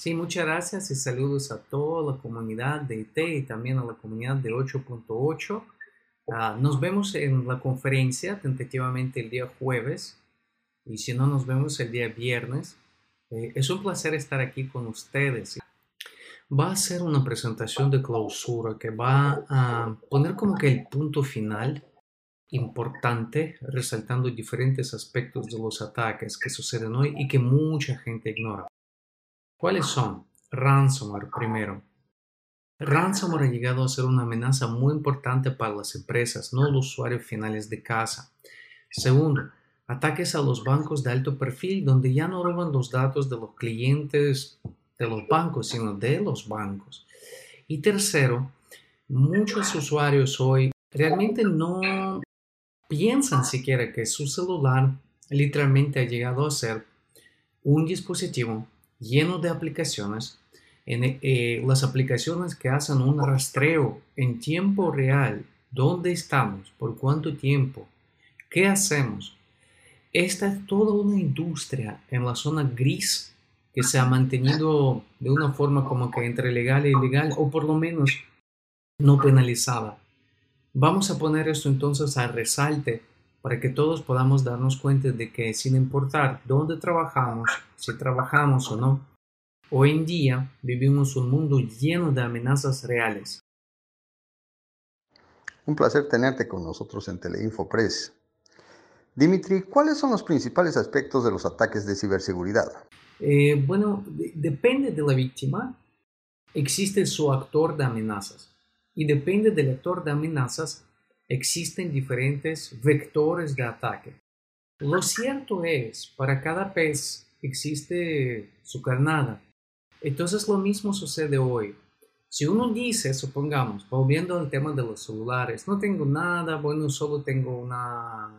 Sí, muchas gracias y saludos a toda la comunidad de IT y también a la comunidad de 8.8. Ah, nos vemos en la conferencia tentativamente el día jueves y si no nos vemos el día viernes. Eh, es un placer estar aquí con ustedes. Va a ser una presentación de clausura que va a poner como que el punto final importante, resaltando diferentes aspectos de los ataques que suceden hoy y que mucha gente ignora. ¿Cuáles son? Ransomware primero. Ransomware ha llegado a ser una amenaza muy importante para las empresas, no los usuarios finales de casa. Segundo, ataques a los bancos de alto perfil, donde ya no roban los datos de los clientes de los bancos, sino de los bancos. Y tercero, muchos usuarios hoy realmente no piensan siquiera que su celular literalmente ha llegado a ser un dispositivo lleno de aplicaciones. En, eh, las aplicaciones que hacen un rastreo en tiempo real, dónde estamos, por cuánto tiempo, qué hacemos. Esta es toda una industria en la zona gris que se ha mantenido de una forma como que entre legal e ilegal o por lo menos no penalizada. Vamos a poner esto entonces a resalte para que todos podamos darnos cuenta de que sin importar dónde trabajamos, si trabajamos o no, hoy en día vivimos un mundo lleno de amenazas reales. Un placer tenerte con nosotros en Teleinfo Press. Dimitri, ¿cuáles son los principales aspectos de los ataques de ciberseguridad? Eh, bueno, depende de la víctima. Existe su actor de amenazas. Y depende del actor de amenazas, existen diferentes vectores de ataque. Lo cierto es, para cada pez existe su carnada. Entonces lo mismo sucede hoy. Si uno dice, supongamos, volviendo al tema de los celulares, no tengo nada, bueno, solo tengo una,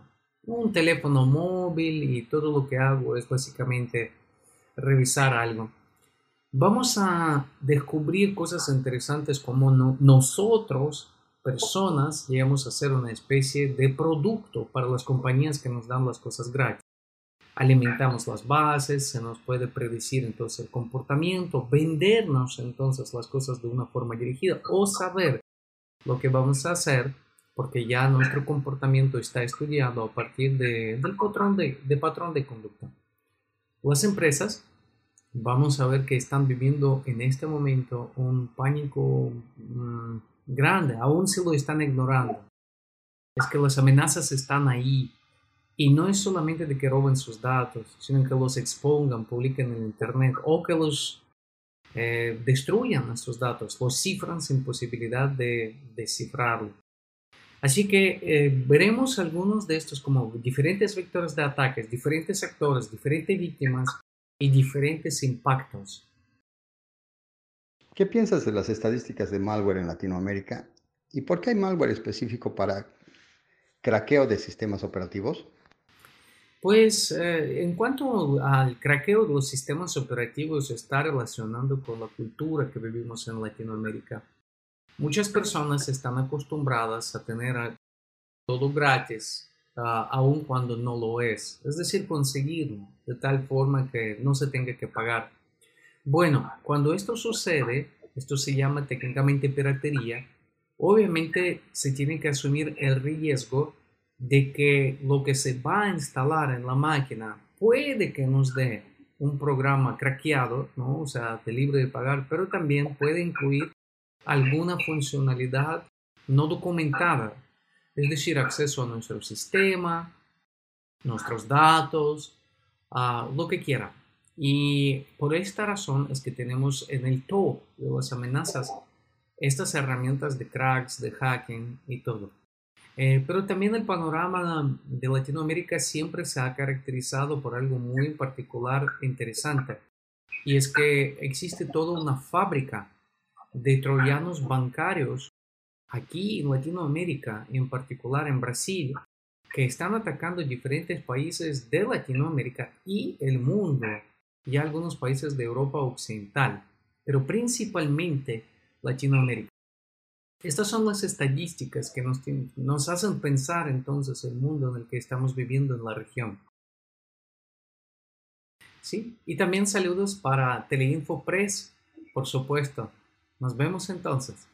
un teléfono móvil y todo lo que hago es básicamente revisar algo. Vamos a descubrir cosas interesantes como nosotros personas llegamos a ser una especie de producto para las compañías que nos dan las cosas gratis. Alimentamos las bases, se nos puede predecir entonces el comportamiento, vendernos entonces las cosas de una forma dirigida o saber lo que vamos a hacer porque ya nuestro comportamiento está estudiado a partir de, del patrón de, de patrón de conducta. Las empresas vamos a ver que están viviendo en este momento un pánico mm, grande, aún si lo están ignorando. Es que las amenazas están ahí. Y no es solamente de que roben sus datos, sino que los expongan, publiquen en Internet o que los eh, destruyan estos datos, los cifran sin posibilidad de descifrarlo. Así que eh, veremos algunos de estos como diferentes vectores de ataques, diferentes actores, diferentes víctimas y diferentes impactos. ¿Qué piensas de las estadísticas de malware en Latinoamérica? ¿Y por qué hay malware específico para craqueo de sistemas operativos? Pues eh, en cuanto al craqueo de los sistemas operativos está relacionando con la cultura que vivimos en Latinoamérica. Muchas personas están acostumbradas a tener todo gratis, uh, aun cuando no lo es. Es decir, conseguirlo de tal forma que no se tenga que pagar. Bueno, cuando esto sucede, esto se llama técnicamente piratería, obviamente se tiene que asumir el riesgo de que lo que se va a instalar en la máquina puede que nos dé un programa craqueado, ¿no? o sea, de libre de pagar, pero también puede incluir alguna funcionalidad no documentada, es decir, acceso a nuestro sistema, nuestros datos, a lo que quiera. Y por esta razón es que tenemos en el top de las amenazas estas herramientas de cracks, de hacking y todo. Eh, pero también el panorama de Latinoamérica siempre se ha caracterizado por algo muy particular e interesante. Y es que existe toda una fábrica de troyanos bancarios aquí en Latinoamérica, en particular en Brasil, que están atacando diferentes países de Latinoamérica y el mundo y algunos países de Europa Occidental, pero principalmente Latinoamérica. Estas son las estadísticas que nos, nos hacen pensar entonces el mundo en el que estamos viviendo en la región. ¿sí? Y también saludos para Teleinfo Press, por supuesto. Nos vemos entonces.